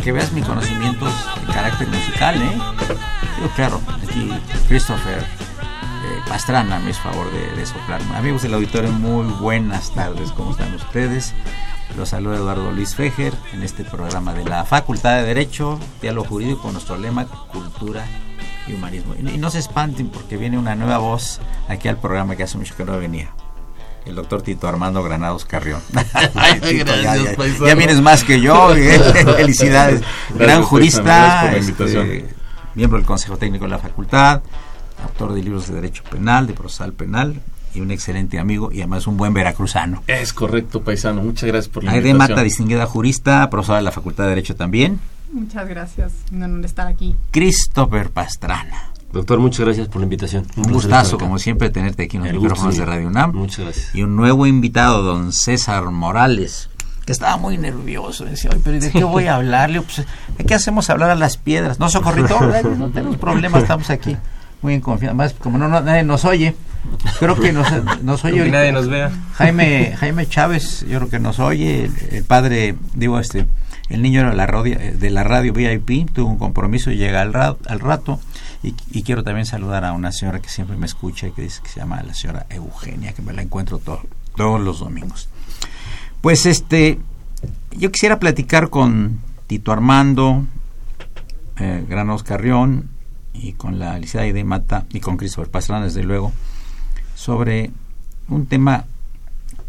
Que veas mi conocimientos de carácter musical, ¿eh? Yo, claro, aquí Christopher eh, Pastrana me es favor de, de soplarme. Amigos del auditorio, muy buenas tardes, ¿cómo están ustedes? Los saluda Eduardo Luis Fejer en este programa de la Facultad de Derecho, Diálogo Jurídico, con nuestro lema Cultura y Humanismo. Y no se espanten porque viene una nueva voz aquí al programa que hace mucho que no venía el doctor Tito Armando Granados Carrión. ya, vienes más que yo, eh, felicidades. Gran jurista, este, miembro del Consejo Técnico de la Facultad, autor de libros de Derecho Penal, de Procesal Penal, y un excelente amigo y además un buen veracruzano. Es correcto, paisano. Muchas gracias por la Aide invitación. Mata, distinguida jurista, profesora de la Facultad de Derecho también. Muchas gracias. Un honor estar aquí. Christopher Pastrana. Doctor, muchas gracias por la invitación. Un, gustazo, como siempre, tenerte aquí en los micrófonos de Radio UNAM. Muchas gracias. Y un nuevo invitado, don César Morales, que estaba muy nervioso. Decía, pero ¿de qué voy a hablarle? Pues, ¿De qué hacemos hablar a las piedras? No, socorrito, no tenemos problemas, estamos aquí muy en confianza. Además, como no, nadie nos oye, creo que nos, nos oye. Que nadie nos vea. Jaime, Jaime Chávez, yo creo que nos oye, el, padre, digo, este, el niño de la, radio, de la radio VIP, tuvo un compromiso y llega al, al rato y, quiero también saludar a una señora que siempre me escucha y que dice que se llama la señora Eugenia, que me la encuentro todos los domingos. Pues este, yo quisiera platicar con Tito Armando, eh, Granos Carrión y con la licenciada de Mata y con Christopher Pastrana, desde luego, sobre un tema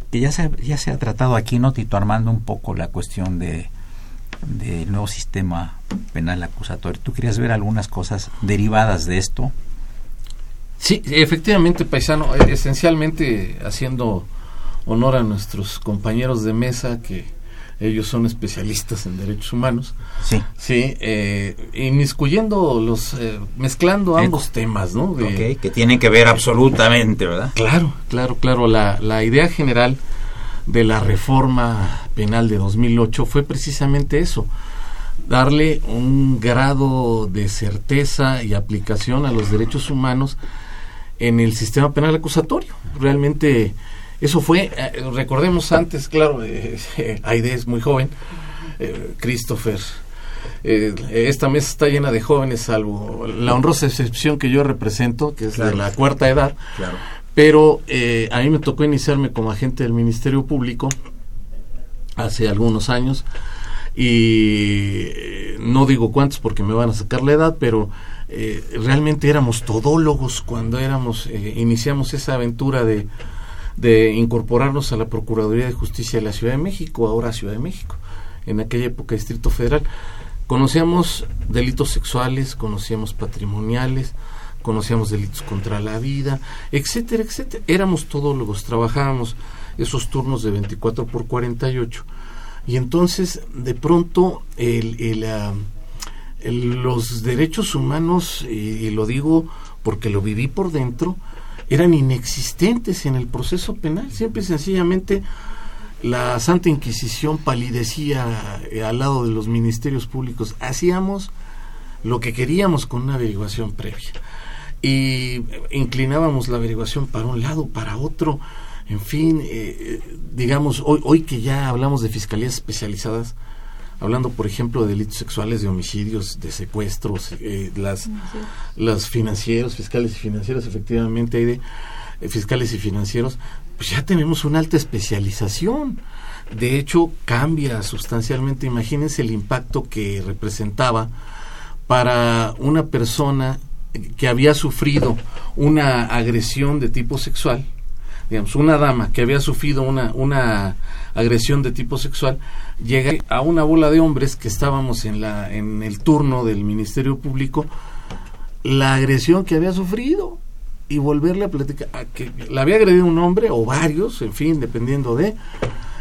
que ya se, ya se ha tratado aquí, ¿no, Tito Armando? Un poco la cuestión de del nuevo sistema penal acusatorio. ¿Tú querías ver algunas cosas derivadas de esto? Sí, efectivamente, paisano, eh, esencialmente haciendo honor a nuestros compañeros de mesa que ellos son especialistas en derechos humanos. Sí. Sí, eh, inmiscuyendo los, eh, mezclando ambos temas, ¿no? que tienen que ver absolutamente, ¿verdad? Claro, claro, claro. La, la idea general de la reforma penal de 2008 fue precisamente eso, darle un grado de certeza y aplicación a los derechos humanos en el sistema penal acusatorio. Realmente eso fue, eh, recordemos antes, claro, eh, Aide es muy joven, eh, Christopher. esta mesa está llena de jóvenes, salvo la honrosa excepción que yo represento, que es de la cuarta edad. Claro. Pero eh, a mí me tocó iniciarme como agente del Ministerio Público hace algunos años y eh, no digo cuántos porque me van a sacar la edad, pero eh, realmente éramos todólogos cuando éramos iniciamos esa aventura de, de incorporarnos a la Procuraduría de Justicia de la Ciudad de México, ahora Ciudad de México, en aquella época Distrito Federal. Conocíamos delitos sexuales, conocíamos patrimoniales, conocíamos delitos contra la vida, etcétera, etcétera. Éramos todólogos, trabajábamos esos turnos de 24 por 48. Y entonces, de pronto, ah, el, los derechos humanos, y, lo digo porque lo viví por dentro, eran inexistentes en el proceso penal. Siempre y sencillamente la Santa Inquisición palidecía eh, al lado de los ministerios públicos. Hacíamos lo que queríamos con una averiguación previa y inclinábamos la averiguación para un lado, para otro, en fin, eh, digamos, hoy, hoy que ya hablamos de fiscalías especializadas, hablando por ejemplo de delitos sexuales, de homicidios, de secuestros, eh, las, las financieros, fiscales y financieros, efectivamente hay de eh, fiscales y financieros, pues ya tenemos una alta especialización. De hecho, cambia sustancialmente. Imagínense el impacto que representaba para una persona que había sufrido una agresión de tipo sexual, digamos, una dama que había sufrido una, una agresión de tipo sexual, llega a una bola de hombres que estábamos en, la, en el turno del Ministerio Público, la agresión que había sufrido y volverle a platicar, a que la había agredido un hombre o varios, en fin, dependiendo de,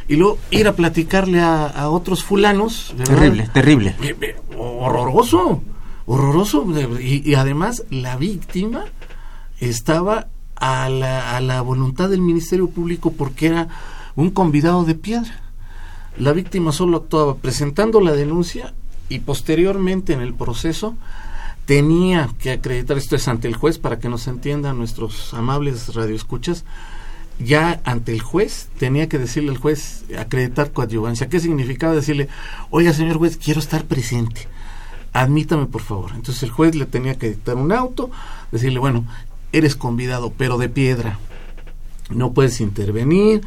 y luego ir a platicarle a, otros fulanos. Terrible, terrible. Eh, eh, horroroso horroroso y, además la víctima estaba a la, a la voluntad del Ministerio Público porque era un convidado de piedra. La víctima solo actuaba presentando la denuncia y posteriormente en el proceso tenía que acreditar, esto es ante el juez para que nos entiendan nuestros amables radioescuchas, ya ante el juez tenía que decirle al juez acreditar coadyuvancia. ¿Qué significaba decirle, oiga señor juez, quiero estar presente? Admítame por favor. Entonces el juez le tenía que dictar un auto, decirle, bueno, eres convidado, pero de piedra. No puedes intervenir,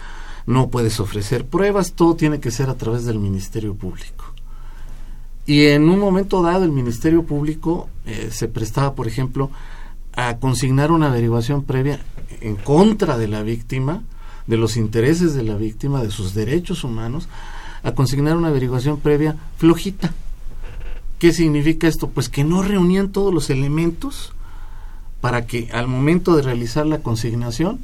no puedes ofrecer pruebas, todo tiene que ser a través del Ministerio Público. Y en un momento dado el Ministerio Público eh, se prestaba, por ejemplo, a consignar una averiguación previa en contra de la víctima, de los intereses de la víctima, de sus derechos humanos, a consignar una averiguación previa flojita ¿Qué significa esto? Pues que no reunían todos los elementos para que al momento de realizar la consignación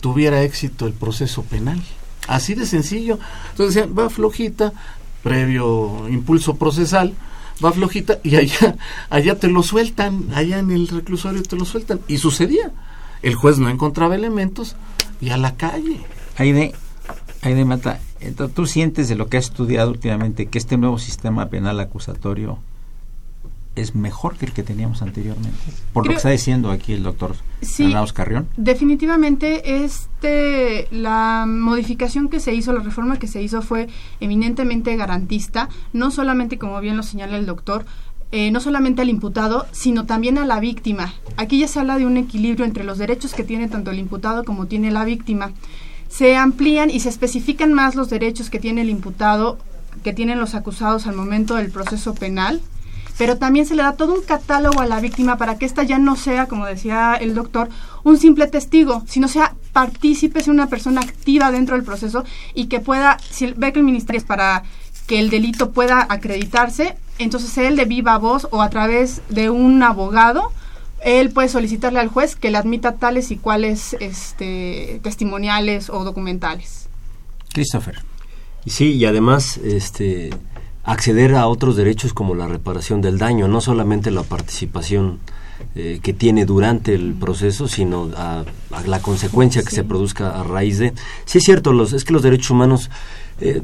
tuviera éxito el proceso penal. Así de sencillo. Entonces decían, va flojita, previo impulso procesal, va flojita y allá, allá te lo sueltan, allá en el reclusorio te lo sueltan. Y sucedía. El juez no encontraba elementos y a la calle. Aide, Aide Mata, ¿tú sientes de lo que has estudiado últimamente que este nuevo sistema penal acusatorio es mejor que el que teníamos anteriormente, por lo que está diciendo aquí el doctor sí, Carrión. Definitivamente, este, la modificación que se hizo, la reforma que se hizo fue eminentemente garantista, no solamente, como bien lo señala el doctor, eh, no solamente al imputado, sino también a la víctima. Aquí ya se habla de un equilibrio entre los derechos que tiene tanto el imputado como tiene la víctima. Se amplían y se especifican más los derechos que tiene el imputado, que tienen los acusados al momento del proceso penal, pero también se le da todo un catálogo a la víctima para que ésta ya no sea, como decía el doctor, un simple testigo, sino sea partícipe, sea una persona activa dentro del proceso y que pueda, si ve que el ministerio es para que el delito pueda acreditarse, entonces él de viva voz o a través de un abogado, él puede solicitarle al juez que le admita tales y cuales este, testimoniales o documentales. Christopher. Sí, y además, este, acceder a otros derechos como la reparación del daño, no solamente la participación eh, que tiene durante el proceso, sino a, la consecuencia que se produzca a raíz de... Sí es cierto, los, es que los derechos humanos... Eh,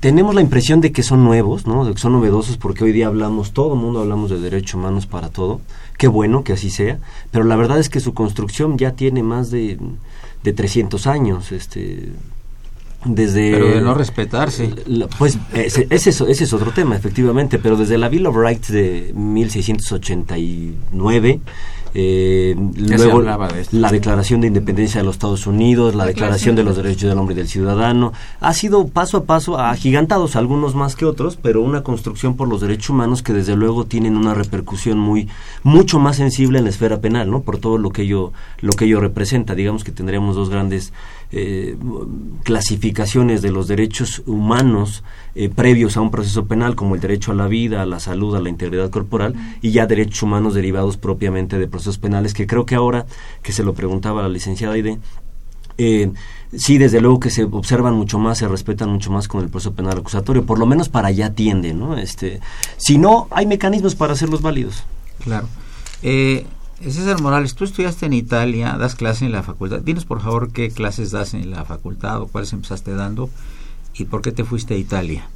tenemos la impresión de que son nuevos, ¿no? de que son novedosos, porque hoy día hablamos, todo el mundo hablamos de derechos humanos para todo. Qué bueno que así sea, pero la verdad es que su construcción ya tiene más de, de 300 años. Este, desde pero de no respetarse pues ese, ese, es otro tema efectivamente pero desde la Bill of Rights de 1689 eh, luego la Declaración de Independencia de los Estados Unidos, la, Declaración de los Derechos del Hombre y del Ciudadano. Ha sido paso a paso agigantados, algunos más que otros, pero una construcción por los derechos humanos que desde luego tienen una repercusión muy mucho más sensible en la esfera penal, ¿no? Por todo lo que ello lo que ello representa. Digamos que tendríamos dos grandes eh, clasificaciones de los derechos humanos eh, previos a un proceso penal, como el derecho a la vida, a la salud, a la integridad corporal, y ya derechos humanos derivados propiamente de procesos penales, que creo que ahora, que se lo preguntaba la licenciada Aide, eh, sí, desde luego que se observan mucho más, se respetan mucho más con el proceso penal acusatorio, por lo menos para allá tiende, ¿no? Este, si no, hay mecanismos para hacerlos válidos. Claro. Eh, César Morales, tú estudiaste en Italia, das clases en la facultad. Dinos por favor qué clases das en la facultad o cuáles empezaste dando y por qué te fuiste a Italia.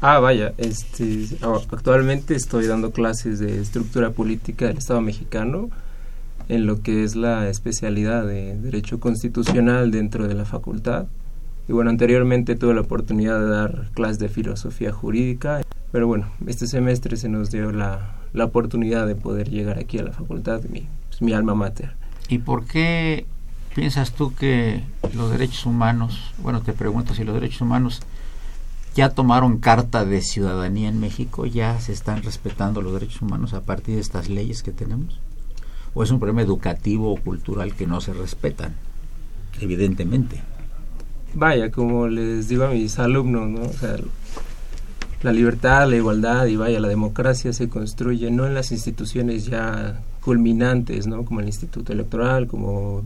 Ah, vaya, este, actualmente estoy dando clases de estructura política del Estado mexicano en lo que es la especialidad de Derecho Constitucional dentro de la facultad. Y bueno, anteriormente tuve la oportunidad de dar clases de filosofía jurídica, pero bueno, este semestre se nos dio la, la oportunidad de poder llegar aquí a la facultad, mi, pues, mi alma mater. ¿Y por qué piensas tú que los derechos humanos, bueno, te pregunto si los derechos humanos ya tomaron carta de ciudadanía en México, ya se están respetando los derechos humanos a partir de estas leyes que tenemos? ¿O es un problema educativo o cultural que no se respetan? Evidentemente. Vaya, como les digo a mis alumnos, ¿no? O sea, la libertad, la igualdad y vaya, la democracia se construye no en las instituciones ya culminantes, ¿no? Como el Instituto Electoral, como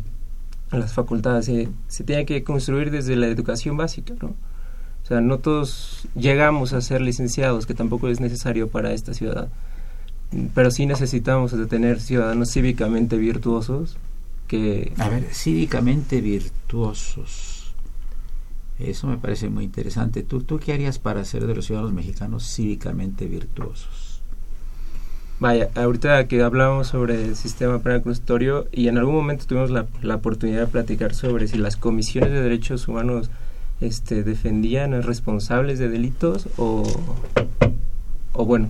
las facultades, se, se tiene que construir desde la educación básica, ¿no? O sea, no todos llegamos a ser licenciados, que tampoco es necesario para esta ciudad, pero sí necesitamos tener ciudadanos cívicamente virtuosos que... A ver, cívicamente virtuosos. Eso me parece muy interesante. ¿Tú, ¿Tú qué harías para ser de los ciudadanos mexicanos cívicamente virtuosos? Vaya, ahorita que hablamos sobre el sistema penal constitutorio y en algún momento tuvimos la, la, oportunidad de platicar sobre si las comisiones de derechos humanos este, defendían a responsables de delitos o, o bueno,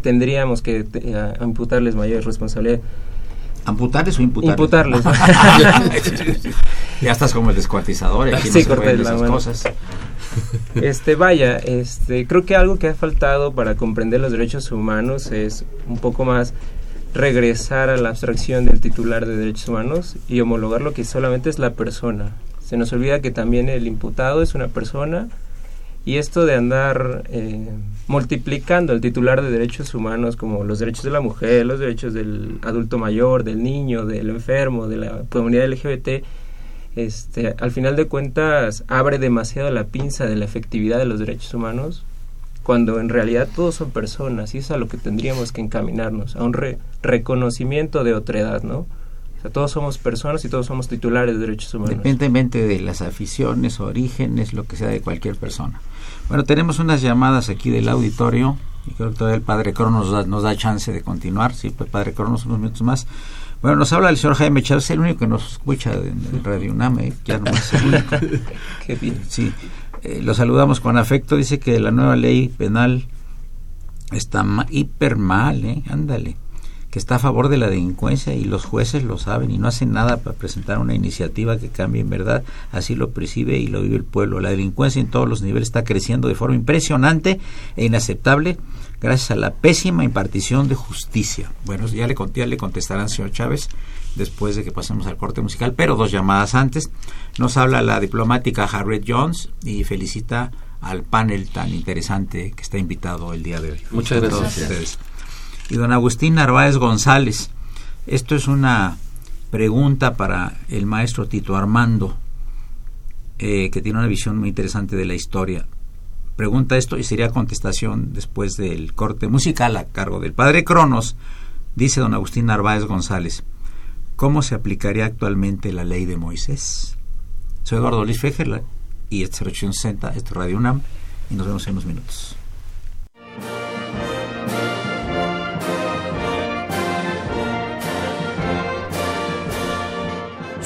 tendríamos que eh, imputarles mayor responsabilidad. ¿Amputarles o imputarles? Imputarles. ya estás como el descuartizador, aquí sí, no se esas cosas. Este, vaya, este, creo que algo que ha faltado para comprender los derechos humanos es un poco más regresar a la abstracción del titular de derechos humanos y homologar lo que solamente es la persona. Se nos olvida que también el imputado es una persona y esto de andar eh, multiplicando el titular de derechos humanos como los derechos de la mujer, los derechos del adulto mayor, del niño, del enfermo, de la comunidad LGBT, este, al final de cuentas abre demasiado la pinza de la efectividad de los derechos humanos, cuando en realidad todos son personas y es a lo que tendríamos que encaminarnos, a un reconocimiento de otredad, ¿no? todos somos personas y todos somos titulares de derechos humanos. Independientemente de las aficiones, orígenes, lo que sea de cualquier persona. Bueno, tenemos unas llamadas aquí del auditorio y creo que todavía el Padre Cronos nos da, nos da chance de continuar. Sí, pues Padre Cronos, unos minutos más. Bueno, nos habla el señor Jaime Chávez, el único que nos escucha en, Radio UNAM, ¿eh? ya no es el único. Qué bien. Sí, eh, lo saludamos con afecto. Dice que la nueva ley penal está hiper mal, ¿eh? Ándale que está a favor de la delincuencia y los jueces lo saben y no hacen nada para presentar una iniciativa que cambie en verdad, así lo percibe y lo vive el pueblo. La delincuencia en todos los niveles está creciendo de forma impresionante e inaceptable gracias a la pésima impartición de justicia. Bueno, ya le, ya le contestarán, señor Chávez, después de que pasemos al corte musical, pero dos llamadas antes. Nos habla la diplomática Harriet Jones y felicita al panel tan interesante que está invitado el día de hoy. Muchas gracias y don Agustín Narváez González. Esto es una pregunta para el maestro Tito Armando, eh, que tiene una visión muy interesante de la historia. Pregunta esto y sería contestación después del corte musical a cargo del padre Cronos. Dice don Agustín Narváez González, ¿cómo se aplicaría actualmente la ley de Moisés? Soy Eduardo Luis Fejer y esta es esto es Radio UNAM y nos vemos en unos minutos.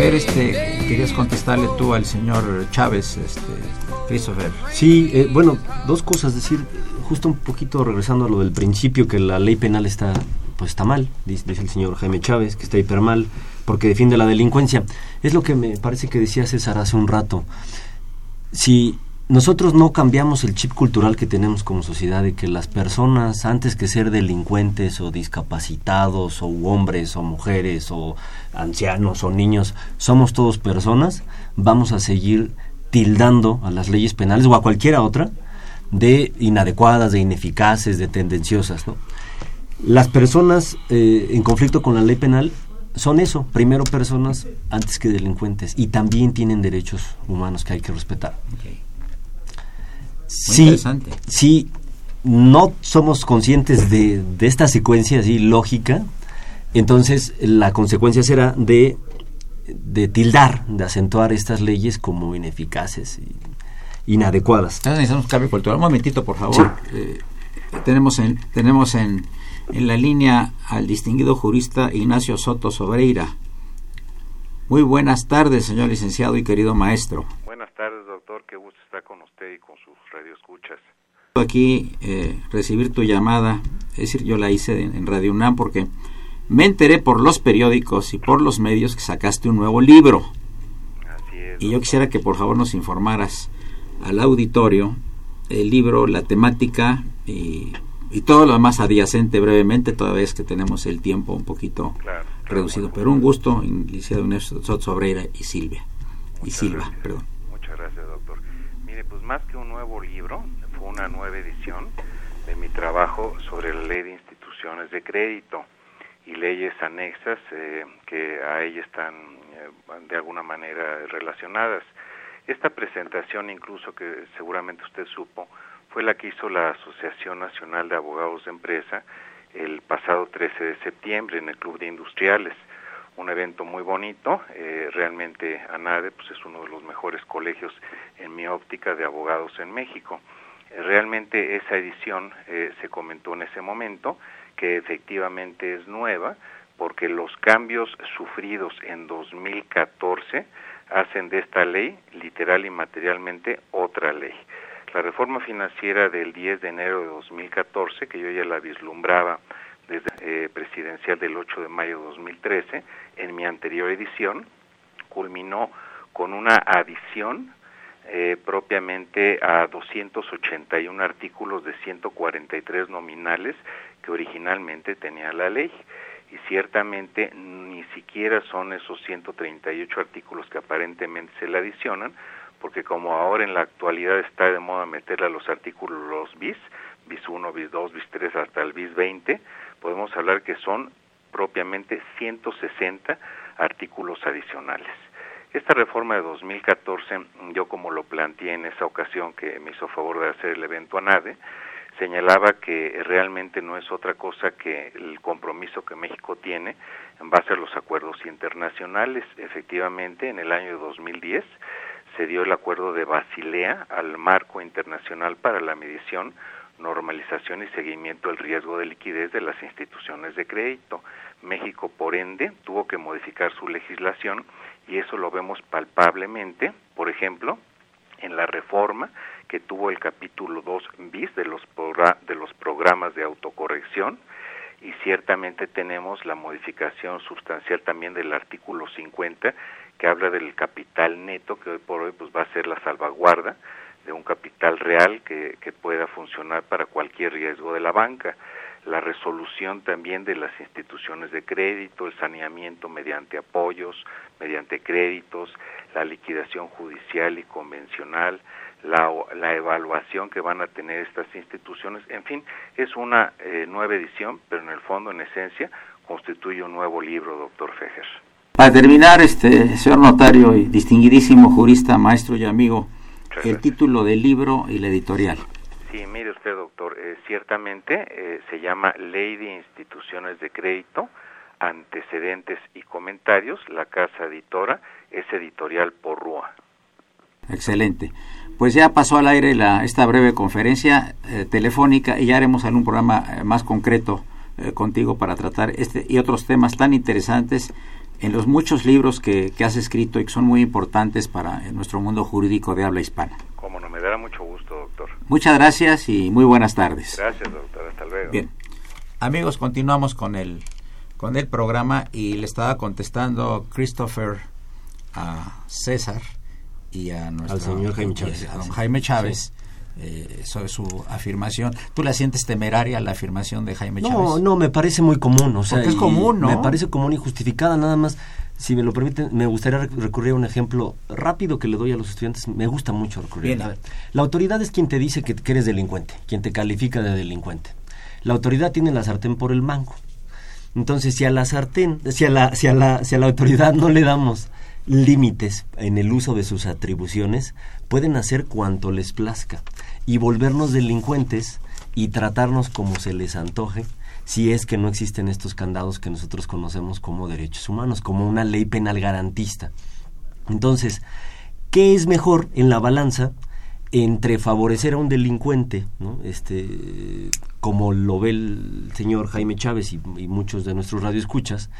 50 52 688. tú al señor Chávez, este, Christopher. Sí, eh, bueno, dos cosas. Decir, justo un poquito regresando a lo del principio, que la ley penal está, pues está mal, dice, el señor Jaime Chávez, que está hiper mal, porque defiende la delincuencia. Es lo que me parece que decía César hace un rato. Si nosotros no cambiamos el chip cultural que tenemos como sociedad de que las personas, antes que ser delincuentes o discapacitados o hombres o mujeres o ancianos o niños, somos todos personas, vamos a seguir tildando a las leyes penales o a cualquiera otra de inadecuadas, de ineficaces, de tendenciosas. Las personas eh, en conflicto con la ley penal son eso, primero personas antes que delincuentes y también tienen derechos humanos que hay que respetar. Sí, si no somos conscientes de, de esta secuencia así lógica, entonces la consecuencia será de de tildar, de acentuar estas leyes como ineficaces y inadecuadas. Entonces necesitamos un cambio cultural. Un momentito, por favor. Eh, tenemos en, tenemos en, en la línea al distinguido jurista Ignacio Soto Sobreira. Muy buenas tardes, señor licenciado y querido maestro. Buenas tardes, doctor. Qué gusto estar con usted y con sus radioescuchas. Aquí eh, recibir tu llamada, es decir, yo la hice en, en Radio UNAM porque me enteré por los periódicos y por los medios que sacaste un nuevo libro. Así es, y yo quisiera que por favor nos informaras al auditorio el libro, la temática y, y todo lo demás adyacente brevemente, toda vez que tenemos el tiempo un poquito claro, reducido. bueno, Pero un gusto, licenciado Ernesto Sobreira y Silvia. Y Silva, gracias. perdón. Muchas gracias, más que un nuevo libro, fue una nueva edición de mi trabajo sobre la ley de instituciones de crédito y leyes anexas eh, que a ella están eh, de alguna manera relacionadas. Esta presentación, incluso que seguramente usted supo, fue la que hizo la Asociación Nacional de Abogados de Empresa el pasado 13 de septiembre en el Club de Industriales. Un evento muy bonito, eh, realmente ANADE pues es uno de los mejores colegios en mi óptica de abogados en México. Eh, realmente esa edición eh, se comentó en ese momento que efectivamente es nueva porque los cambios sufridos en 2014 hacen de esta ley literal y materialmente otra ley. La reforma financiera del 10 de enero de 2014, que yo ya la vislumbraba eh, presidencial del 8 de mayo de 2013, en mi anterior edición, culminó con una adición eh, propiamente a 281 artículos de 143 nominales que originalmente tenía la ley. Y ciertamente ni siquiera son esos 138 artículos que aparentemente se le adicionan, porque como ahora en la actualidad está de moda meterle a los artículos los bis, bis 1, bis 2, bis 3 hasta el bis 20, podemos hablar que son propiamente 160 artículos adicionales. Esta reforma de 2014, yo como lo planteé en esa ocasión que me hizo favor de hacer el evento ANADE, señalaba que realmente no es otra cosa que el compromiso que México tiene en base a los acuerdos internacionales. Efectivamente, en el año 2010 se dio el acuerdo de Basilea al marco internacional para la medición, normalización y seguimiento del riesgo de liquidez de las instituciones de crédito. México, por ende, tuvo que modificar su legislación y eso lo vemos palpablemente, por ejemplo, en la reforma que tuvo el capítulo 2 bis de los, de los programas de autocorrección y ciertamente tenemos la modificación sustancial también del artículo 50 que habla del capital neto que hoy por hoy pues va a ser la salvaguarda de un capital real que, que pueda funcionar para cualquier riesgo de la banca la resolución también de las instituciones de crédito, el saneamiento mediante apoyos, mediante créditos, la liquidación judicial y convencional, la, la evaluación que van a tener estas instituciones, en fin, es una eh, nueva edición, pero en el fondo, en esencia, constituye un nuevo libro, doctor Fejer. Para terminar, este señor notario y distinguidísimo jurista, maestro y amigo, el título del libro y la editorial. Sí, mire usted, doctor, eh, ciertamente eh, se llama Ley de Instituciones de Crédito, Antecedentes y Comentarios. La casa editora es editorial Porrúa. Excelente. Pues ya pasó al aire la, esta breve conferencia eh, telefónica y ya haremos algún programa más concreto contigo para tratar este y otros temas tan interesantes en los muchos libros que, que has escrito y que son muy importantes para nuestro mundo jurídico de habla hispana. Como no, me dará mucho gusto, doctor. Muchas gracias y muy buenas tardes. Gracias, doctor. Hasta luego. Bien. Amigos, continuamos con el, con el programa y le estaba contestando Christopher a César y a nuestro Al señor Jaime Chávez. a don Jaime Chávez. Eh, sobre su afirmación. ¿Tú la sientes temeraria la afirmación de Jaime Chávez? No, no, me parece muy común. O sea, Porque es común, ¿no? Me parece común y justificada, nada más. Si me lo permiten, me gustaría recurrir a un ejemplo rápido que le doy a los estudiantes. Me gusta mucho recurrir. Bien. A ver, la autoridad es quien te dice que, que eres delincuente, quien te califica de delincuente. La autoridad tiene la sartén por el mango. Entonces, si a la sartén, si a la, si a la, si a la autoridad no le damos límites en el uso de sus atribuciones, pueden hacer cuanto les plazca y volvernos delincuentes y tratarnos como se les antoje si es que no existen estos candados que nosotros conocemos como derechos humanos, como una ley penal garantista. Entonces, ¿qué es mejor en la balanza entre favorecer a un delincuente, ¿no? este, como lo ve el señor Jaime Chávez y, y muchos de nuestros radioescuchas,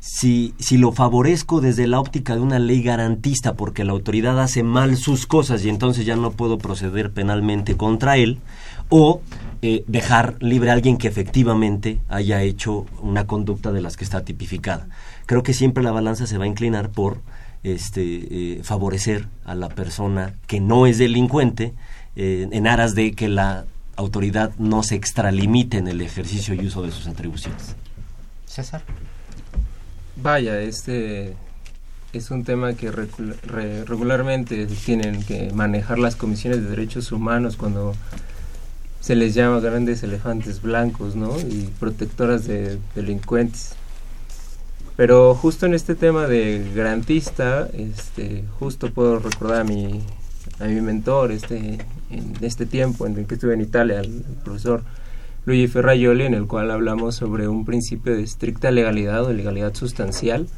si, si lo favorezco desde la óptica de una ley garantista porque la autoridad hace mal sus cosas y entonces ya no puedo proceder penalmente contra él, o eh, dejar libre a alguien que efectivamente haya hecho una conducta de las que está tipificada. Creo que siempre la balanza se va a inclinar por este, eh, favorecer a la persona que no es delincuente eh, en aras de que la autoridad no se extralimite en el ejercicio y uso de sus atribuciones. César. Vaya, este es un tema que regularmente tienen que manejar las comisiones de derechos humanos cuando se les llama grandes elefantes blancos, ¿no? Y protectoras de delincuentes. Pero justo en este tema de garantista, este, justo puedo recordar a mi, a mi mentor este, en este tiempo en el que estuve en Italia, el profesor Luigi Ferraioli, en el cual hablamos sobre un principio de estricta legalidad o legalidad sustancial,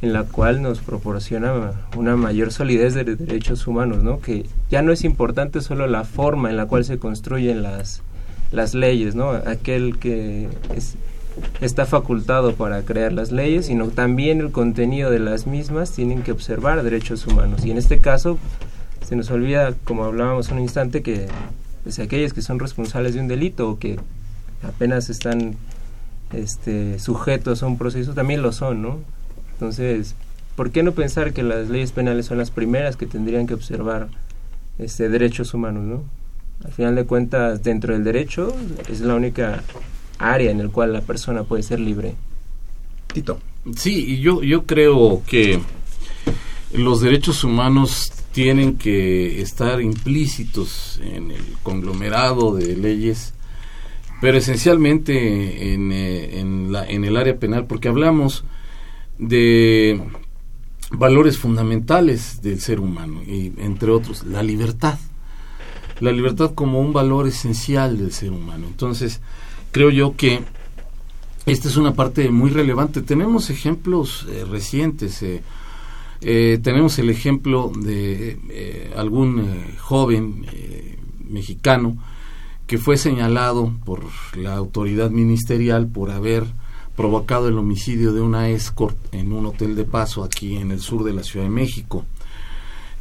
en la cual nos proporciona una mayor solidez de derechos humanos, ¿no? Que ya no es importante solo la forma en la cual se construyen las, las leyes, ¿no? Aquel que es, está facultado para crear las leyes, sino también el contenido de las mismas tienen que observar derechos humanos. Y en este caso se nos olvida, como hablábamos un instante, que pues, aquellos que son responsables de un delito o que apenas están este, sujetos a un proceso también lo son, ¿no? Entonces, ¿por qué no pensar que las leyes penales son las primeras que tendrían que observar este, derechos humanos, ¿no? Al final de cuentas, dentro del derecho es la única área en la cual la persona puede ser libre. Tito. Sí, y yo, yo creo que los derechos humanos tienen que estar implícitos en el conglomerado de leyes, pero esencialmente en, eh, en, la, en el área penal, porque hablamos de valores fundamentales del ser humano, y entre otros la libertad. La libertad como un valor esencial del ser humano. Entonces, creo yo que esta es una parte muy relevante. Tenemos ejemplos eh, recientes. Eh, eh, tenemos el ejemplo de eh, algún eh, joven eh, mexicano que fue señalado por la autoridad ministerial por haber provocado el homicidio de una escort en un hotel de paso aquí en el sur de la Ciudad de México.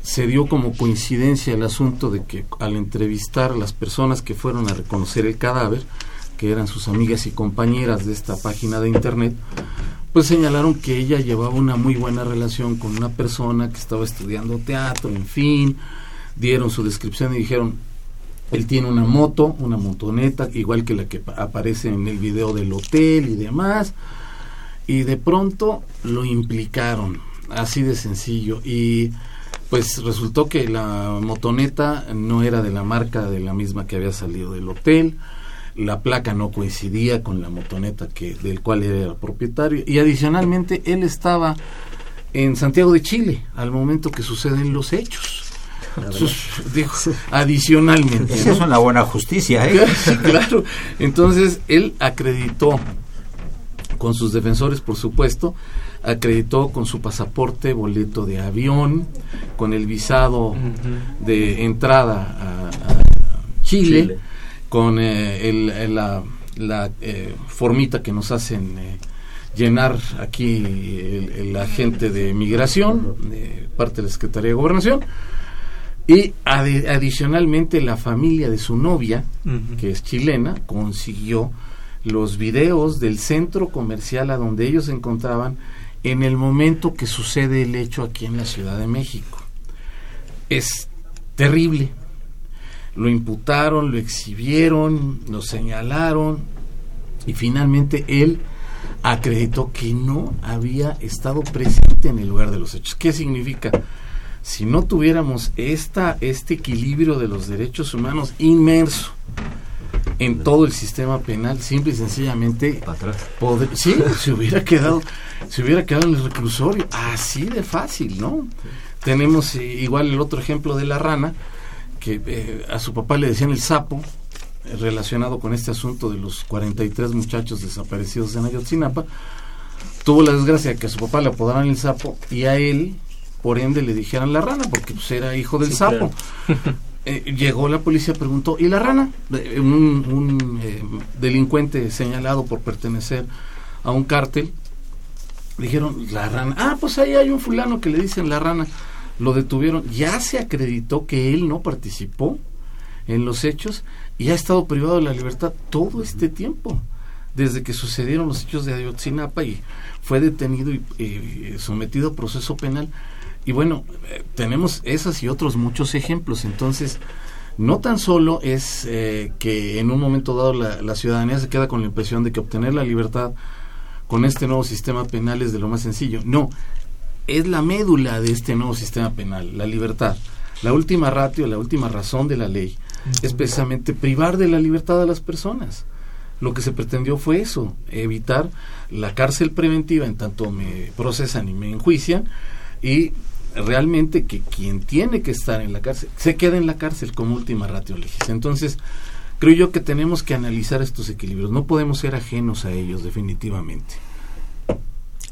Se dio como coincidencia el asunto de que al entrevistar a las personas que fueron a reconocer el cadáver, que eran sus amigas y compañeras de esta página de internet, pues señalaron que ella llevaba una muy buena relación con una persona que estaba estudiando teatro, en fin, dieron su descripción y dijeron, él tiene una moto, una motoneta, igual que la que aparece en el video del hotel y demás. Y de pronto lo implicaron, así de sencillo. Y pues resultó que la motoneta no era de la marca de la misma que había salido del hotel. La placa no coincidía con la motoneta que del cual era propietario. Y adicionalmente él estaba en Santiago de Chile al momento que suceden los hechos adicionalmente. Eso es una buena justicia, ¿eh? sí, claro. Entonces, él acreditó, con sus defensores, por supuesto, acreditó con su pasaporte, boleto de avión, con el visado de entrada a, Chile, con eh, la, la eh, formita que nos hacen eh, llenar aquí el, el, agente de migración, de parte de la Secretaría de Gobernación, y adicionalmente la familia de su novia, que es chilena, consiguió los videos del centro comercial a donde ellos se encontraban en el momento que sucede el hecho aquí en la Ciudad de México. Es terrible. Lo imputaron, lo exhibieron, lo señalaron y finalmente él acreditó que no había estado presente en el lugar de los hechos. ¿Qué significa? si no tuviéramos esta, este equilibrio de los derechos humanos inmerso en todo el sistema penal, simple y sencillamente, sí, se hubiera quedado, se hubiera quedado en el reclusorio, así de fácil, ¿no? Tenemos eh, igual el otro ejemplo de la rana, que eh, a su papá le decían el sapo, eh, relacionado con este asunto de los 43 muchachos desaparecidos en Ayotzinapa, tuvo la desgracia de que a su papá le apodaran el sapo y a él por ende le dijeran la rana, porque pues era hijo del sapo. Eh, llegó la policía, preguntó, ¿y la rana? un, eh, delincuente señalado por pertenecer a un cártel. Dijeron, la rana. Ah, pues ahí hay un fulano que le dicen la rana. Lo detuvieron. Ya se acreditó que él no participó en los hechos y ha estado privado de la libertad todo este tiempo, desde que sucedieron los hechos de Ayotzinapa y fue detenido y sometido a proceso penal y bueno, eh, tenemos esos y otros muchos ejemplos. Entonces, no tan solo es eh, que en un momento dado la, ciudadanía se queda con la impresión de que obtener la libertad con este nuevo sistema penal es de lo más sencillo. No, es la médula de este nuevo sistema penal, la libertad. La última ratio, la última razón de la ley es precisamente privar de la libertad a las personas. Lo que se pretendió fue eso, evitar la cárcel preventiva en tanto me procesan y me enjuician y realmente que quien tiene que estar en la cárcel se quede en la cárcel como última ratio legis. Entonces, creo yo que tenemos que analizar estos equilibrios. No podemos ser ajenos a ellos, definitivamente.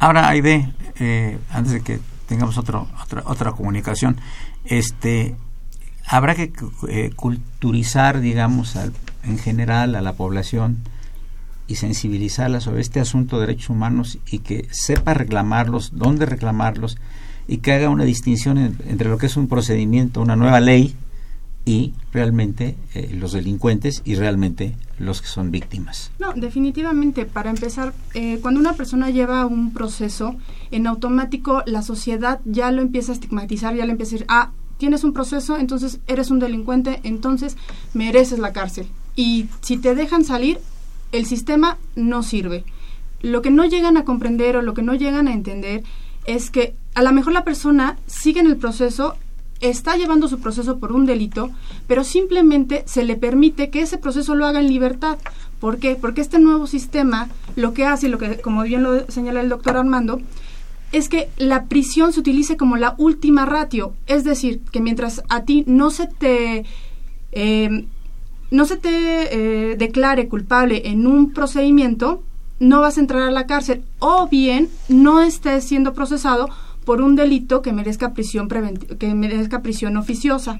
Ahora, Aide, eh, antes de que tengamos otro, otra, otra comunicación, este, habrá que eh, culturizar, digamos, en general a la población y sensibilizarla sobre este asunto de derechos humanos y que sepa reclamarlos, dónde reclamarlos y que haga una distinción entre lo que es un procedimiento, una nueva ley y realmente eh, los delincuentes y realmente los que son víctimas. No, definitivamente, para empezar, eh, cuando una persona lleva un proceso, en automático la sociedad ya lo empieza a estigmatizar, ya le empieza a decir, ah, tienes un proceso, entonces eres un delincuente, entonces mereces la cárcel. Y si te dejan salir, el sistema no sirve. Lo que no llegan a comprender o lo que no llegan a entender es que a lo mejor la persona sigue en el proceso, está llevando su proceso por un delito, pero simplemente se le permite que ese proceso lo haga en libertad. ¿Por qué? Porque este nuevo sistema lo que hace, lo que como bien lo señala el doctor Armando, es que la prisión se utilice como la última ratio, es decir, que mientras a ti no se te eh, no se te eh, declare culpable en un procedimiento, no vas a entrar a la cárcel o bien no estés siendo procesado por un delito que merezca prisión que merezca prisión oficiosa.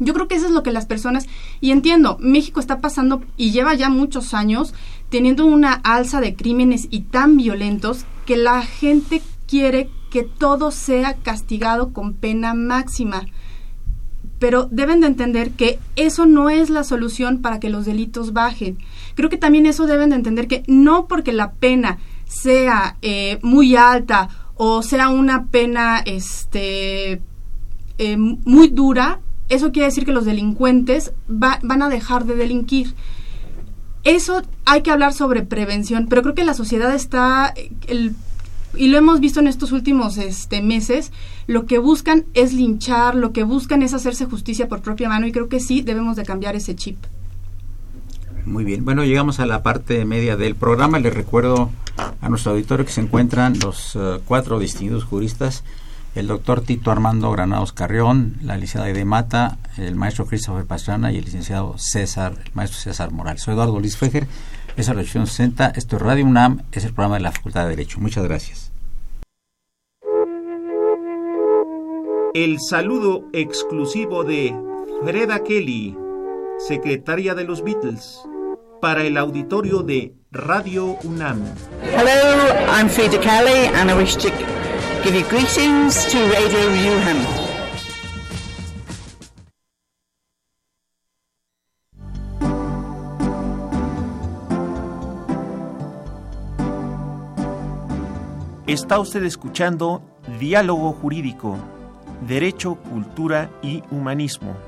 Yo creo que eso es lo que las personas, y entiendo, México está pasando y lleva ya muchos años teniendo una alza de crímenes y tan violentos que la gente quiere que todo sea castigado con pena máxima. Pero deben de entender que eso no es la solución para que los delitos bajen. Creo que también eso deben de entender que no porque la pena sea eh, muy alta o sea una pena este, eh, muy dura, eso quiere decir que los delincuentes van a dejar de delinquir. Eso hay que hablar sobre prevención, pero creo que la sociedad está, el, y lo hemos visto en estos últimos este, meses, lo que buscan es linchar, lo que buscan es hacerse justicia por propia mano y creo que sí debemos de cambiar ese chip. Muy bien, bueno, llegamos a la parte media del programa. Les recuerdo a nuestro auditorio que se encuentran los eh, cuatro distinguidos juristas el doctor Tito Armando Granados Carrión, la licenciada de Mata, el maestro Christopher Pastrana y el licenciado César, el maestro César Morales. Soy Eduardo Luis Fejer, es la región 60, esto es Radio UNAM, es el programa de la Facultad de Derecho. Muchas gracias. El saludo exclusivo de Freda Kelly, secretaria de los Beatles, para el auditorio de Radio UNAM. Hello, I'm Freda Kelly and I wish to Give you greetings to Radio UHAM. Está usted escuchando Diálogo Jurídico, Derecho, Cultura y Humanismo.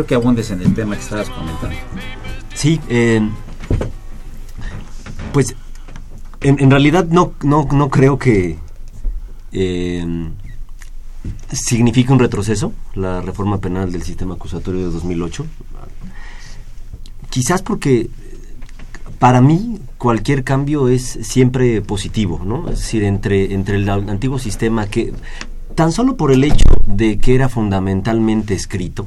Quiero que abundes en el tema que estabas comentando. Sí, pues en, realidad no, no, no creo que eh, signifique un retroceso la reforma penal del sistema acusatorio de 2008. Quizás porque para mí cualquier cambio es siempre positivo, ¿no? Es decir, entre, entre el antiguo sistema que tan solo por el hecho de que era fundamentalmente escrito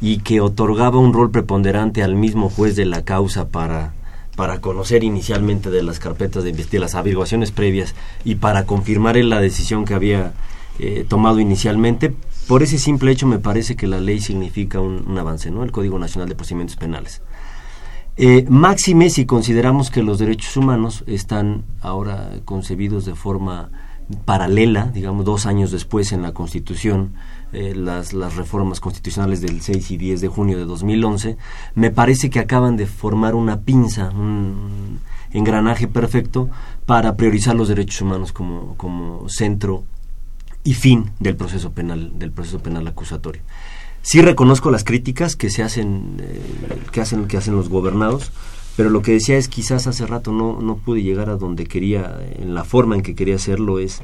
y que otorgaba un rol preponderante al mismo juez de la causa para, para conocer inicialmente de las carpetas de, de las averiguaciones previas y para confirmar en la decisión que había eh, tomado inicialmente, por ese simple hecho me parece que la ley significa un, avance, ¿no? El Código Nacional de Procedimientos Penales. Eh, máxime si consideramos que los derechos humanos están ahora concebidos de forma paralela, digamos, dos años después en la Constitución, eh, las, las reformas constitucionales del 6 y 10 de junio de 2011, me parece que acaban de formar una pinza, un engranaje perfecto para priorizar los derechos humanos como, como centro y fin del proceso penal, del proceso penal acusatorio. sí reconozco las críticas que se hacen, eh, que hacen, que hacen los gobernados, pero lo que decía es quizás hace rato no, no pude llegar a donde quería, en la forma en que quería hacerlo es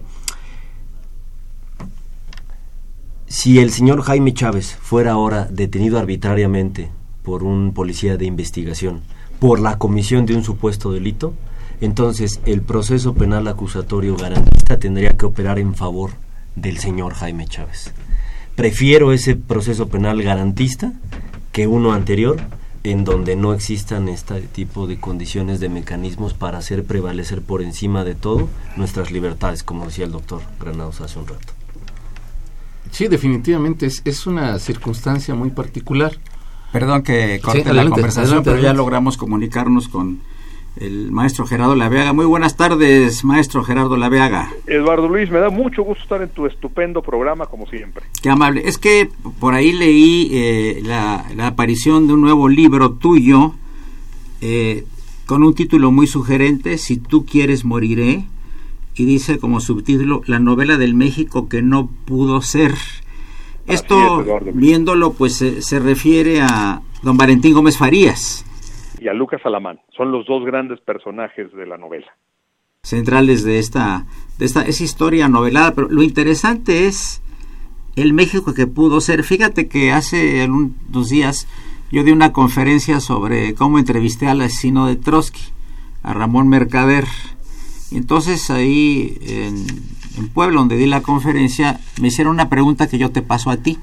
si el señor Jaime Chávez fuera ahora detenido arbitrariamente por un policía de investigación por la comisión de un supuesto delito, entonces el proceso penal acusatorio garantista tendría que operar en favor del señor Jaime Chávez. Prefiero ese proceso penal garantista que uno anterior en donde no existan este tipo de condiciones de mecanismos para hacer prevalecer por encima de todo nuestras libertades, como decía el doctor Granados hace un rato. Sí, definitivamente es, es una circunstancia muy particular. Perdón que corte la conversación, pero ya logramos comunicarnos con el maestro Gerardo Laveaga. Muy buenas tardes, maestro Gerardo Laveaga. Eduardo Luis, me da mucho gusto estar en tu estupendo programa, como siempre. Qué amable. Es que por ahí leí eh, la, aparición de un nuevo libro tuyo eh, con un título muy sugerente, Si tú quieres, moriré. Y dice como subtítulo, La novela del México que no pudo ser. Esto, viéndolo, pues se refiere a don Valentín Gómez Farías y a Lucas Alamán. Son los dos grandes personajes de la novela. Centrales de esta, de esta historia novelada, pero lo interesante es el México que pudo ser. Fíjate que hace unos días yo di una conferencia sobre cómo entrevisté al asesino de Trotsky, a Ramón Mercader. Entonces ahí en, en Puebla, donde di la conferencia, me hicieron una pregunta que yo te paso a ti.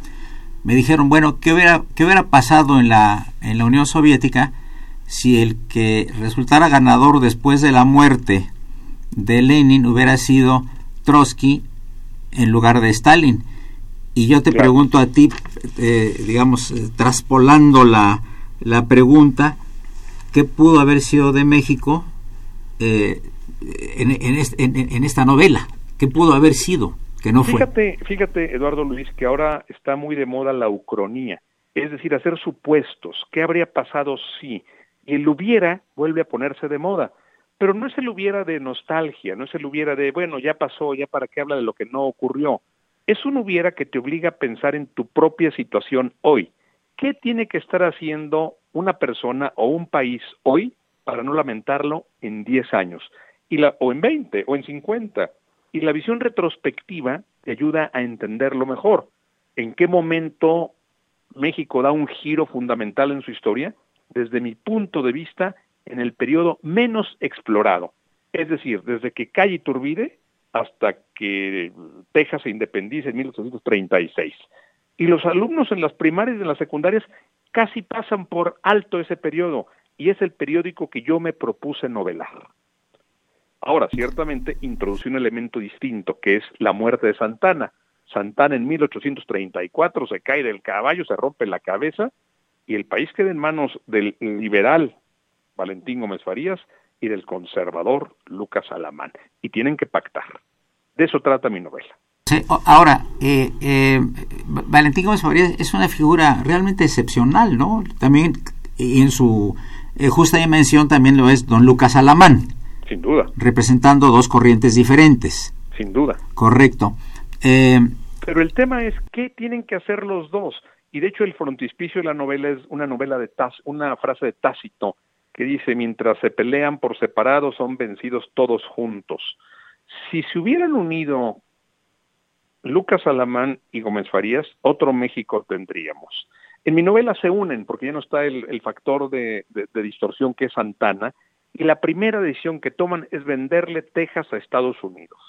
Me dijeron, bueno, ¿qué hubiera, qué hubiera pasado en la, en la Unión Soviética si el que resultara ganador después de la muerte de Lenin hubiera sido Trotsky en lugar de Stalin. Y yo te pregunto a ti, eh, digamos, eh, traspolando la, la pregunta, ¿qué pudo haber sido de México eh, en, en, esta novela? ¿Qué pudo haber sido? Que no fíjate, Fíjate, Eduardo Luis, que ahora está muy de moda la ucronía, es decir, hacer supuestos. ¿Qué habría pasado si? El hubiera vuelve a ponerse de moda. Pero no es el hubiera de nostalgia, no es el hubiera de, bueno, ya pasó, ya para qué habla de lo que no ocurrió. Es un hubiera que te obliga a pensar en tu propia situación hoy. ¿Qué tiene que estar haciendo una persona o un país hoy para no lamentarlo en 10 años? Y la, o en 20 o en 50. Y la visión retrospectiva te ayuda a entenderlo mejor. ¿En qué momento México da un giro fundamental en su historia? desde mi punto de vista, en el periodo menos explorado. Es decir, desde que cae Iturbide hasta que Texas se independice en 1836. Y los alumnos en las primarias y en las secundarias casi pasan por alto ese periodo, y es el periódico que yo me propuse novelar. Ahora, ciertamente introduce un elemento distinto, que es la muerte de Santana. Santana en 1834 se cae del caballo, se rompe la cabeza y el país queda en manos del liberal Valentín Gómez Farías y del conservador Lucas Alamán. Y tienen que pactar. De eso trata mi novela. ahora, eh, eh, Valentín Gómez Farías es una figura realmente excepcional, ¿no? También en su eh, justa dimensión también lo es don Lucas Alamán. Sin duda. Representando dos corrientes diferentes. Sin duda. Correcto. Pero el tema es, ¿qué tienen que hacer los dos? Y de hecho el frontispicio de la novela es una novela de una frase de Tácito que dice, mientras se pelean por separado son vencidos todos juntos. Si se hubieran unido Lucas Alamán y Gómez Farías, otro México tendríamos. En mi novela se unen, porque ya no está el, factor de, de, distorsión que es Santana, y la primera decisión que toman es venderle Texas a Estados Unidos.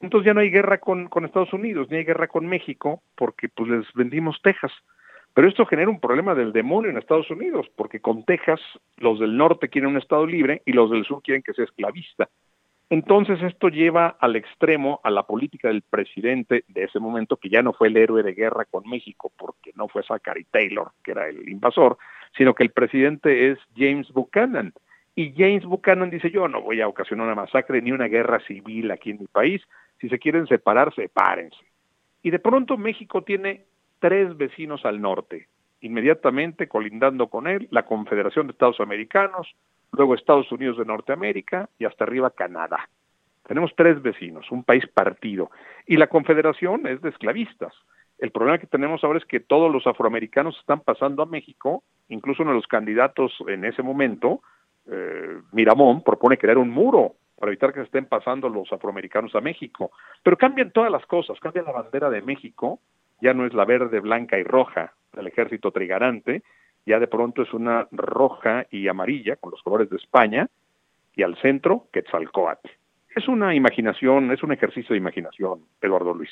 Entonces ya no hay guerra con, con Estados Unidos, ni hay guerra con México, porque pues les vendimos Texas. Pero esto genera un problema del demonio en Estados Unidos, porque con Texas los del norte quieren un Estado libre y los del sur quieren que sea esclavista. Entonces esto lleva al extremo a la política del presidente de ese momento, que ya no fue el héroe de guerra con México, porque no fue Zachary Taylor, que era el invasor, sino que el presidente es James Buchanan, y James Buchanan dice, yo no voy a ocasionar una masacre ni una guerra civil aquí en mi país, si se quieren separar, sepárense. Y de pronto México tiene tres vecinos al norte, inmediatamente colindando con él la Confederación de Estados Americanos, luego Estados Unidos de Norteamérica y hasta arriba Canadá. Tenemos tres vecinos, un país partido. Y la Confederación es de esclavistas. El problema que tenemos ahora es que todos los afroamericanos están pasando a México, incluso uno de los candidatos en ese momento, eh, Miramón, propone crear un muro para evitar que se estén pasando los afroamericanos a México. Pero cambian todas las cosas, cambia la bandera de México, ya no es la verde, blanca y roja del ejército trigarante, ya de pronto es una roja y amarilla con los colores de España y al centro Quetzalcoatl. Es una imaginación, es un ejercicio de imaginación, Eduardo Luis.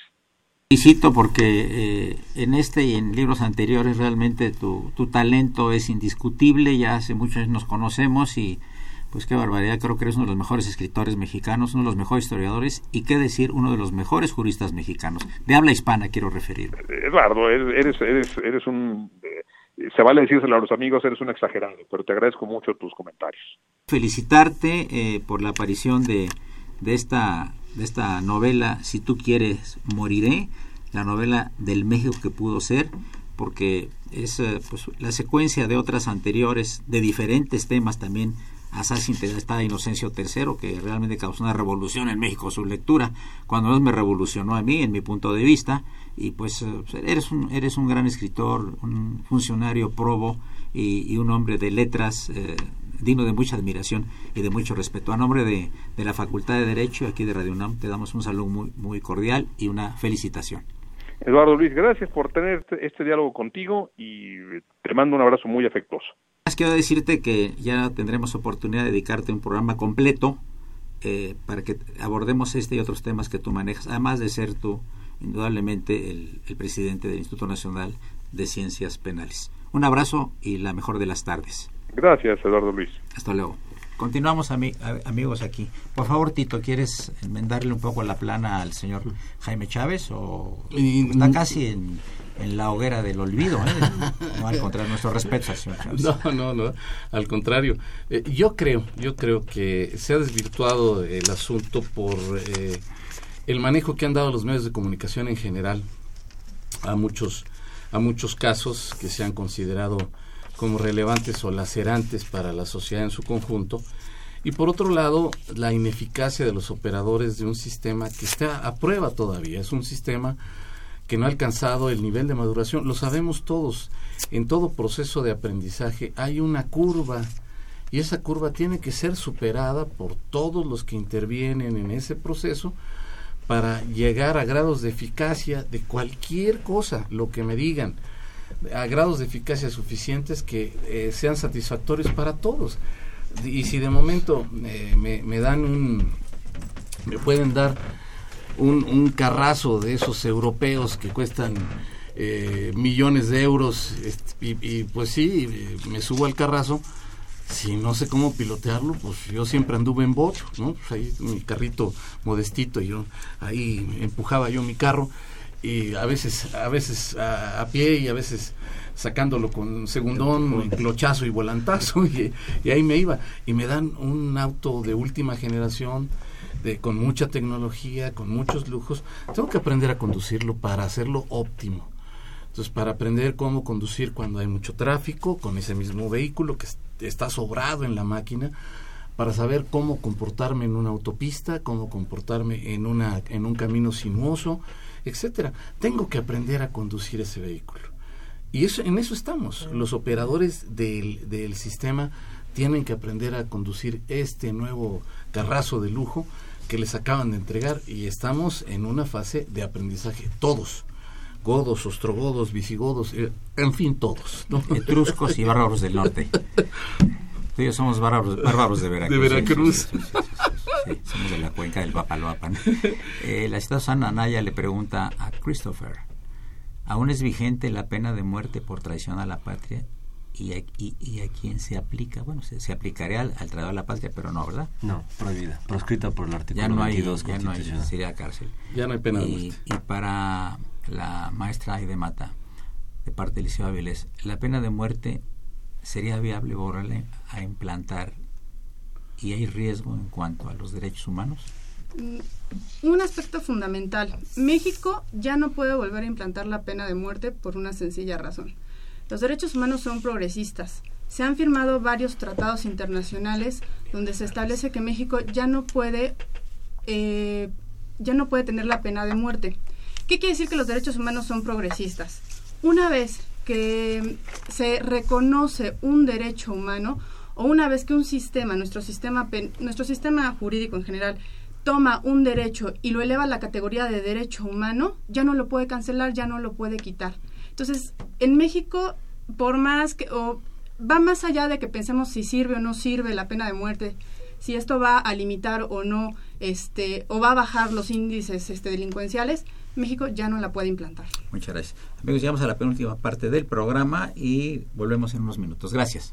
Felicito porque eh, en este y en libros anteriores realmente tu, tu talento es indiscutible, ya hace muchos años nos conocemos y pues qué barbaridad, creo que eres uno de los mejores escritores mexicanos, uno de los mejores historiadores y qué decir, uno de los mejores juristas mexicanos. De habla hispana quiero referirme. Eduardo, eres, eres, eres un... Eh, se vale decírselo a los amigos, eres un exagerado, pero te agradezco mucho tus comentarios. Felicitarte eh, por la aparición de, de, esta, de esta novela, Si tú quieres, moriré, la novela del México que pudo ser, porque es eh, pues, la secuencia de otras anteriores, de diferentes temas también Assassin está Inocencio III, que realmente causó una revolución en México su lectura, cuando no me revolucionó a mí, en mi punto de vista, y pues eh, eres un, eres un gran escritor, un funcionario probo y, un hombre de letras eh, digno de mucha admiración y de mucho respeto. A nombre de, de, la Facultad de Derecho aquí de Radio UNAM te damos un saludo muy, muy cordial y una felicitación. Eduardo Luis, gracias por tener este, este diálogo contigo y te mando un abrazo muy afectuoso. Quiero decirte que ya tendremos oportunidad de dedicarte un programa completo eh, para que abordemos este y otros temas que tú manejas, además de ser tú indudablemente el, presidente del Instituto Nacional de Ciencias Penales. Un abrazo y la mejor de las tardes. Gracias, Eduardo Luis. Hasta luego. Continuamos, amigos, aquí. Por favor, Tito, ¿quieres enmendarle un poco la plana al señor Jaime Chávez? o Está casi en en la hoguera del olvido. ¿eh? No, al contrario, nuestro respeto al señor No, no, no, al contrario. Eh, yo creo, yo creo que se ha desvirtuado el asunto por eh, el manejo que han dado los medios de comunicación en general a muchos, a muchos casos que se han considerado como relevantes o lacerantes para la sociedad en su conjunto. Y por otro lado, la ineficacia de los operadores de un sistema que está a prueba todavía. Es un sistema que no ha alcanzado el nivel de maduración. Lo sabemos todos. En todo proceso de aprendizaje hay una curva y esa curva tiene que ser superada por todos los que intervienen en ese proceso para llegar a grados de eficacia de cualquier cosa, lo que me digan, a grados de eficacia suficientes que eh, sean satisfactorios para todos. Y si de momento eh, me, me dan un, me pueden dar un, un carrazo de esos europeos que cuestan eh, millones de euros y, y, pues sí, me subo al carrazo. Si no sé cómo pilotearlo, pues yo siempre anduve en bocho, ¿no? Pues ahí mi carrito modestito, yo ahí empujaba yo mi carro y a veces a veces a, pie y a veces sacándolo con segundón, clochazo y volantazo y, y, ahí me iba. Y me dan un auto de última generación con mucha tecnología, con muchos lujos, tengo que aprender a conducirlo para hacerlo óptimo. Entonces, para aprender cómo conducir cuando hay mucho tráfico con ese mismo vehículo que está sobrado en la máquina, para saber cómo comportarme en una autopista, cómo comportarme en, una, en un camino sinuoso, etcétera. Tengo que aprender a conducir ese vehículo. Y eso, en eso estamos. Los operadores del, del sistema tienen que aprender a conducir este nuevo carrazo de lujo que les acaban de entregar y estamos en una fase de aprendizaje todos godos, ostrogodos, visigodos, eh, en fin, todos. Etruscos y bárbaros del norte. Tú y yo somos bárbaros, de Veracruz. De Veracruz. somos de la cuenca del Papaloapan. Eh, la ciudad Anaya le pregunta a Christopher, ¿aún es vigente la pena de muerte por traición a la patria? y a, y, a quién se aplica, bueno, se, se aplicaría al, al traidor de la patria, pero no, ¿verdad? No, prohibida, proscrita por el artículo ya no hay, ya no hay, sería cárcel. Ya no hay pena de muerte. Y, para la maestra de Mata, de parte del Liceo Avilés, ¿la pena de muerte sería viable borrarle a implantar y hay riesgo en cuanto a los derechos humanos? Mm, un aspecto fundamental. México ya no puede volver a implantar la pena de muerte por una sencilla razón los derechos humanos son progresistas. Se han firmado varios tratados internacionales donde se establece que México ya no puede, eh, ya no puede tener la pena de muerte. ¿Qué quiere decir que los derechos humanos son progresistas? Una vez que se reconoce un derecho humano o una vez que un sistema, nuestro sistema, nuestro sistema jurídico en general, toma un derecho y lo eleva a la categoría de derecho humano, ya no lo puede cancelar, ya no lo puede quitar. Entonces, en México, por más que, o va más allá de que pensemos si sirve o no sirve la pena de muerte, si esto va a limitar o no, este, o va a bajar los índices este, delincuenciales, México ya no la puede implantar. Muchas gracias. Amigos, llegamos a la penúltima parte del programa y volvemos en unos minutos. Gracias.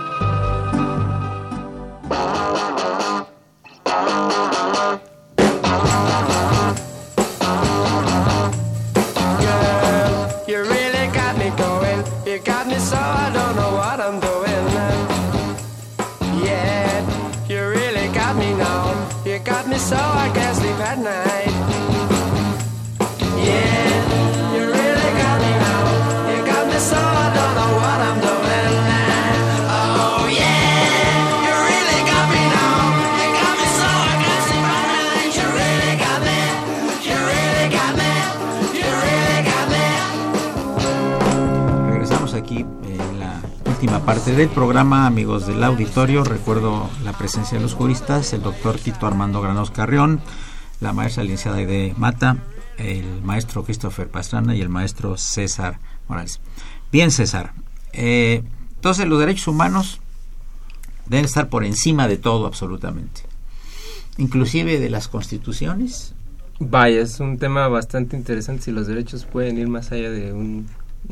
Parte del programa, amigos del auditorio, recuerdo la presencia de los juristas, el doctor Tito Armando Granos Carrión, la maestra licenciada de Mata, el maestro Christopher Pastrana y el maestro César Morales. Bien, César. Eh, entonces, los derechos humanos deben estar por encima de todo, absolutamente. Inclusive de las constituciones. Vaya, es un tema bastante interesante si los derechos pueden ir más allá de un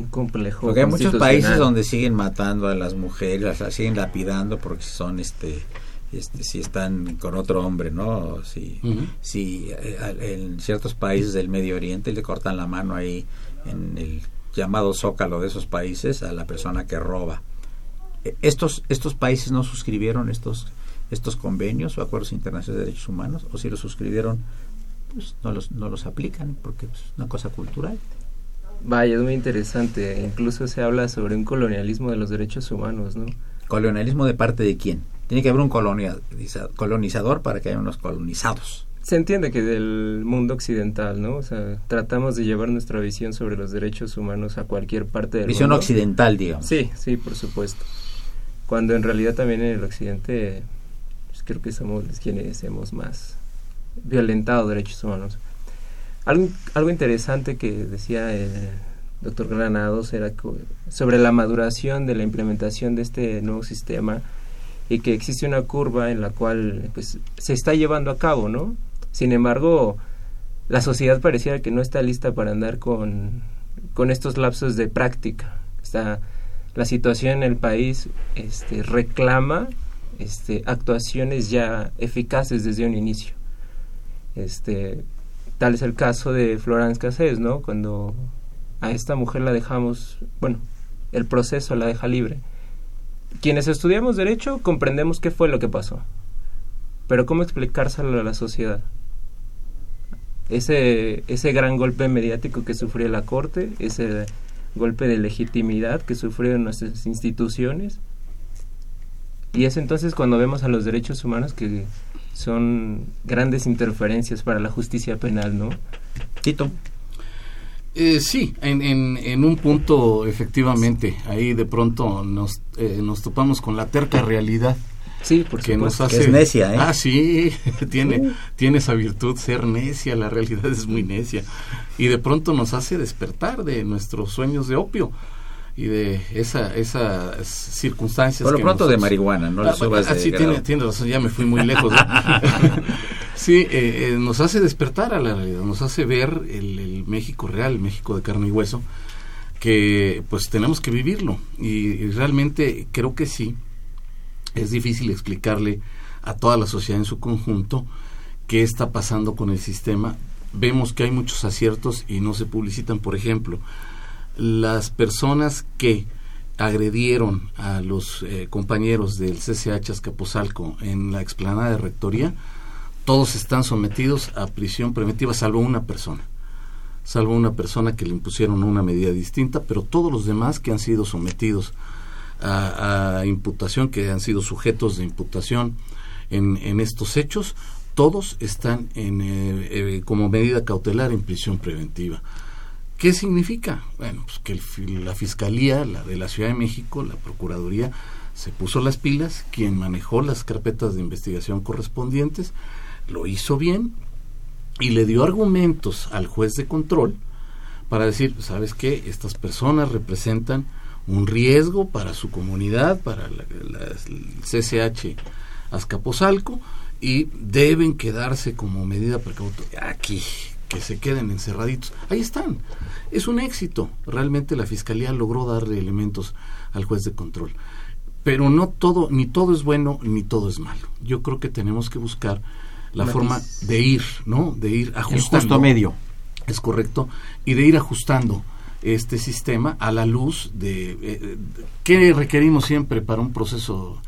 complejo. Porque hay muchos países donde siguen matando a las mujeres, las siguen lapidando porque son este este, si están con otro hombre, ¿no? Si, si eh, en ciertos países del Medio Oriente le cortan la mano ahí en el llamado zócalo de esos países a la persona que roba. E, estos, estos países no suscribieron estos, estos convenios o acuerdos internacionales de derechos humanos, o si los suscribieron, pues no los, no los aplican porque es una cosa cultural. Vaya, es muy interesante. Incluso se habla sobre un colonialismo de los derechos humanos, ¿no? ¿Colonialismo de parte de quién? Tiene que haber un colonizador para que haya unos colonizados. Se entiende que del mundo occidental, ¿no? O sea, tratamos de llevar nuestra visión sobre los derechos humanos a cualquier parte del visión mundo. Visión occidental, digamos. Sí, sí, por supuesto. Cuando en realidad también en el occidente pues, creo que somos quienes hemos más violentado derechos humanos. Algo, interesante que decía el doctor Granados era sobre la maduración de la implementación de este nuevo sistema y que existe una curva en la cual pues, se está llevando a cabo, ¿no? Sin embargo, la sociedad pareciera que no está lista para andar con, con estos lapsos de práctica. Está, la situación en el país este, reclama este, actuaciones ya eficaces desde un inicio. Este, Tal es el caso de Florence Cassés, ¿no? Cuando a esta mujer la dejamos, bueno, el proceso la deja libre. Quienes estudiamos derecho comprendemos qué fue lo que pasó. Pero ¿cómo explicárselo a la sociedad? Ese, ese gran golpe mediático que sufrió la Corte, ese golpe de legitimidad que sufrieron nuestras instituciones. Y es entonces cuando vemos a los derechos humanos que son grandes interferencias para la justicia penal, ¿no? Tito. Eh, sí, en, en, un punto efectivamente, ahí de pronto nos, eh, nos topamos con la terca realidad. Sí, porque nos hace... es necia, ¿eh? Ah, sí, tiene, tiene esa virtud, ser necia, la realidad es muy necia. Y de pronto nos hace despertar de nuestros sueños de opio y de esa, esas circunstancias. Por lo pronto de marihuana, no le ah, subas ah, sí, tiene, tiene, razón, ya me fui muy lejos. sí, eh, eh, nos hace despertar a la realidad, nos hace ver el, México real, el México de carne y hueso, que pues tenemos que vivirlo. Y, realmente creo que sí, es difícil explicarle a toda la sociedad en su conjunto qué está pasando con el sistema vemos que hay muchos aciertos y no se publicitan. Por ejemplo, las personas que agredieron a los eh, compañeros del CCH Azcapotzalco en la explanada de rectoría, todos están sometidos a prisión preventiva, salvo una persona. Salvo una persona que le impusieron una medida distinta, pero todos los demás que han sido sometidos a, imputación, que han sido sujetos de imputación en, estos hechos, todos están en, eh, eh, como medida cautelar en prisión preventiva. ¿Qué significa? Bueno, pues que la Fiscalía la de la Ciudad de México, la Procuraduría, se puso las pilas, quien manejó las carpetas de investigación correspondientes, lo hizo bien y le dio argumentos al juez de control para decir, ¿sabes qué? Estas personas representan un riesgo para su comunidad, para el CCH Azcapotzalco, y deben quedarse como medida precautoria aquí, que se queden encerraditos. Ahí están. Es un éxito. Realmente la Fiscalía logró darle elementos al juez de control. Pero no todo, ni todo es bueno, ni todo es malo. Yo creo que tenemos que buscar la forma de ir, ¿no? De ir ajustando. El justo medio. Es correcto. Y de ir ajustando este sistema a la luz de... Eh, ¿Qué requerimos siempre para un proceso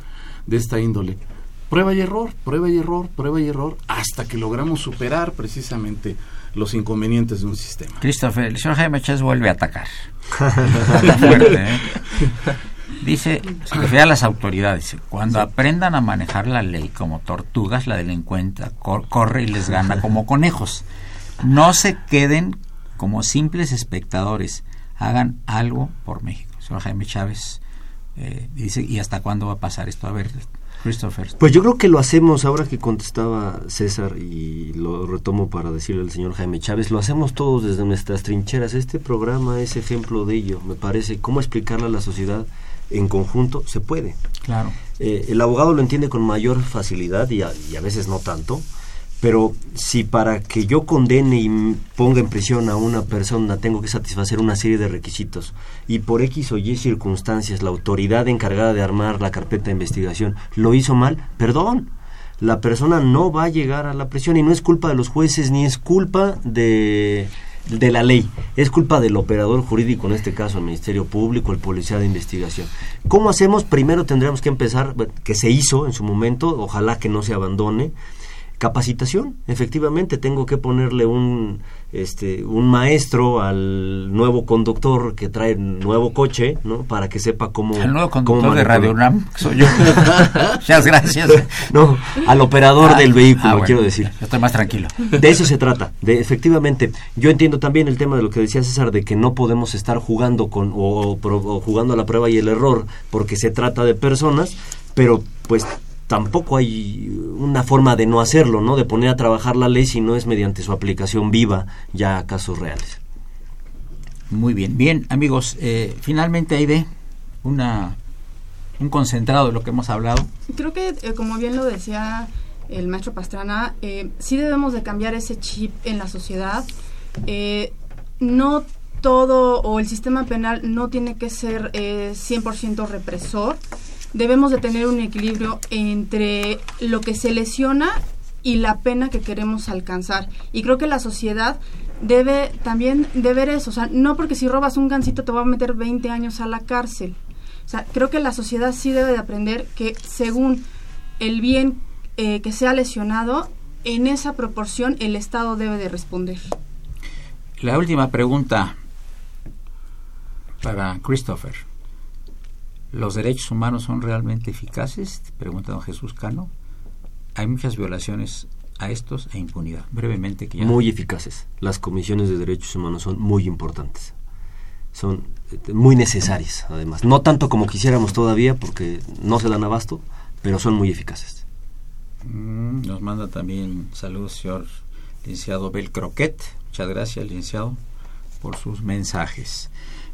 de esta índole? prueba y error, prueba y error, prueba y error, hasta que logramos superar precisamente los inconvenientes de un sistema. Christopher, el señor Jaime Chávez vuelve a atacar. fuerte, ¿eh? Dice, se refiere a las autoridades, cuando aprendan a manejar la ley como tortugas, la delincuente corre y les gana como conejos. No se queden como simples espectadores, hagan algo por México. señor Jaime Chávez eh, dice, ¿y hasta cuándo va a pasar esto? A ver, Christopher. Pues yo creo que lo hacemos ahora que contestaba César y lo retomo para decirle al señor Jaime Chávez, lo hacemos todos desde nuestras trincheras. Este programa es ejemplo de ello, me parece. ¿Cómo explicarle a la sociedad en conjunto? Se puede. Claro. Eh, el abogado lo entiende con mayor facilidad y a, y a veces no tanto. Pero si para que yo condene y ponga en prisión a una persona tengo que satisfacer una serie de requisitos y por X o Y circunstancias la autoridad encargada de armar la carpeta de investigación lo hizo mal, perdón, la persona no va a llegar a la prisión y no es culpa de los jueces ni es culpa de, de la ley, es culpa del operador jurídico, en este caso el Ministerio Público, el Policía de Investigación. ¿Cómo hacemos? Primero tendríamos que empezar, que se hizo en su momento, ojalá que no se abandone, capacitación efectivamente tengo que ponerle un este un maestro al nuevo conductor que trae nuevo coche no para que sepa cómo el nuevo conductor de Radio UNAM soy yo. Muchas gracias. No al operador ah, del vehículo ah, quiero decir. estoy más tranquilo. De eso se trata de efectivamente yo entiendo también el tema de lo que decía César de que no podemos estar jugando con o jugando a la prueba y el error porque se trata de personas pero pues tampoco hay una forma de no hacerlo, ¿no? De poner a trabajar la ley si no es mediante su aplicación viva ya a casos reales. Muy bien, bien amigos, eh, finalmente hay de una un concentrado de lo que hemos hablado. Creo que eh, como bien lo decía el maestro Pastrana, eh, sí debemos de cambiar ese chip en la sociedad. Eh, no todo o el sistema penal no tiene que ser 100% represor debemos de tener un equilibrio entre lo que se lesiona y la pena que queremos alcanzar. Y creo que la sociedad debe también de ver eso. O sea, no porque si robas un gancito te va a meter 20 años a la cárcel. O sea, creo que la sociedad sí debe de aprender que según el bien eh, que sea lesionado, en esa proporción el Estado debe de responder. La última pregunta para Christopher. ¿Los derechos humanos son realmente eficaces? Pregunta don Jesús Cano. Hay muchas violaciones a estos e impunidad. Brevemente. Que Muy eficaces. Las comisiones de derechos humanos son muy importantes. Son eh, muy necesarias, además. No tanto como quisiéramos todavía, porque no se dan abasto, pero son muy eficaces. Mm, nos manda también saludos, señor licenciado Bel Croquet. Muchas gracias, licenciado, por sus mensajes.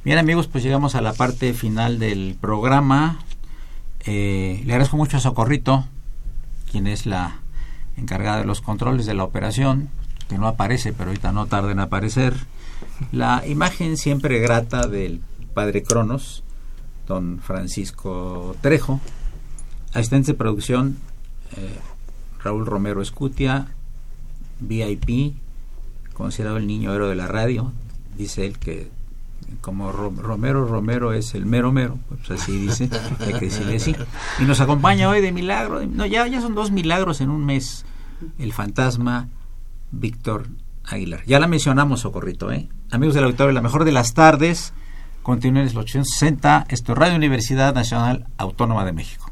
Bien amigos, pues llegamos a la parte final del programa. Eh, le agradezco mucho a Socorrito, quien es la encargada de los controles de la operación, que no aparece, pero ahorita no tarda en aparecer. La imagen siempre grata del padre Cronos, don Francisco Trejo. Asistente de producción, eh, Raúl Romero Escutia, VIP, considerado el niño héroe de la radio. Dice él que como Romero Romero es el mero mero, pues así dice, hay que decirle así. Y nos acompaña hoy de milagro, no, ya, ya son dos milagros en un mes, el fantasma Víctor Aguilar. Ya la mencionamos, Socorrito, ¿eh? Amigos del auditorio, la mejor de las tardes, continúen en el 860, esto es Radio Universidad Nacional Autónoma de México.